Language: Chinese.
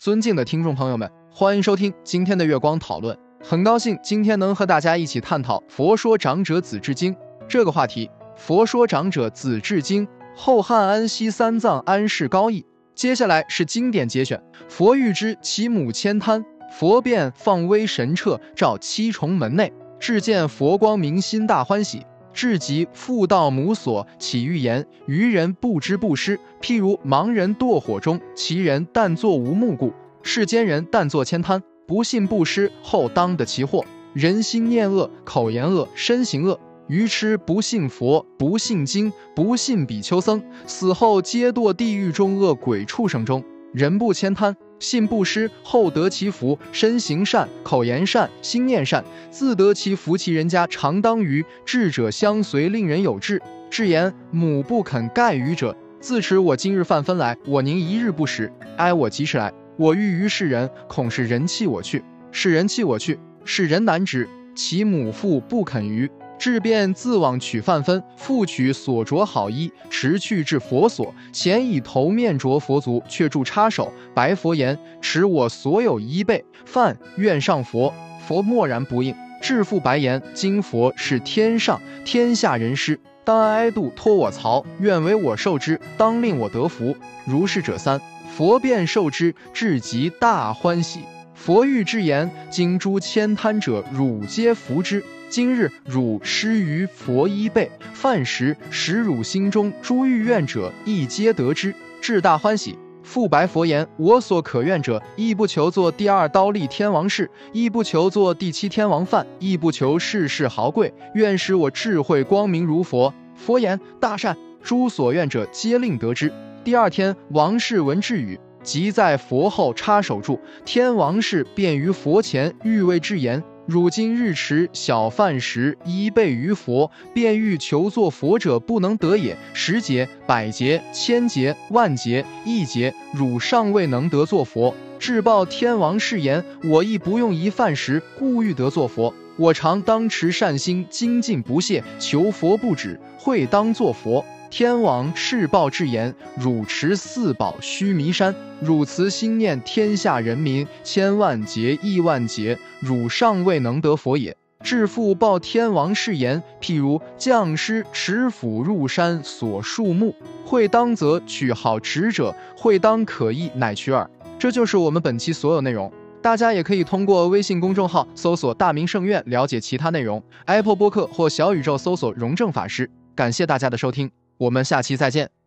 尊敬的听众朋友们，欢迎收听今天的月光讨论。很高兴今天能和大家一起探讨《佛说长者子至经》这个话题。《佛说长者子至经》，后汉安息三藏安世高译。接下来是经典节选。佛欲知其母千贪，佛便放威神彻，照七重门内，至见佛光明心大欢喜。至极父道母所，起欲言：愚人不知不施，譬如盲人堕火中，其人但作无目故；世间人但作千贪，不信不施，后当得其祸。人心念恶，口言恶，身行恶，愚痴不信佛，不信经，不信比丘僧，死后皆堕地狱中恶鬼畜生中。人不谦贪。信不施，后得其福；身行善，口言善，心念善，自得其福。其人家常当于智者相随，令人有志。至言母不肯盖于者，自持我今日犯分来，我宁一日不食？哀我及时来，我欲于世人，恐是人弃我去。是人弃我去，是人难止。其母父不肯于。至便自往取饭分，复取所着好衣，持去至佛所，前以头面着佛足，却住插手，白佛言：“持我所有衣被饭，愿上佛。”佛默然不应，至复白言：“今佛是天上天下人师，当哀度托我曹，愿为我受之，当令我得福。”如是者三，佛便受之，至极大欢喜。佛欲之言：“今诸千贪者，汝皆服之。”今日汝施于佛衣被饭食，使汝心中诸欲愿者亦皆得之，至大欢喜。复白佛言：我所可愿者，亦不求做第二刀立天王事，亦不求做第七天王饭，亦不求世事豪贵，愿使我智慧光明如佛。佛言：大善，诸所愿者皆令得之。第二天，王氏闻至语，即在佛后插手住。天王氏便于佛前欲为之言。汝今日持小饭食衣被于佛，便欲求作佛者不能得也。十劫、百劫、千劫、万劫、亿劫，汝尚未能得作佛。至报天王誓言：我亦不用一饭食，故欲得作佛。我常当持善心，精进不懈，求佛不止，会当作佛。天王誓报至言：汝持四宝须弥山，汝慈心念天下人民，千万劫亿万劫，汝尚未能得佛也。至复报天王誓言：譬如将师持斧入山，所树木，会当则取好持者，会当可意，乃取耳。这就是我们本期所有内容。大家也可以通过微信公众号搜索“大明圣院”了解其他内容。Apple 播客或小宇宙搜索“荣正法师”。感谢大家的收听。我们下期再见。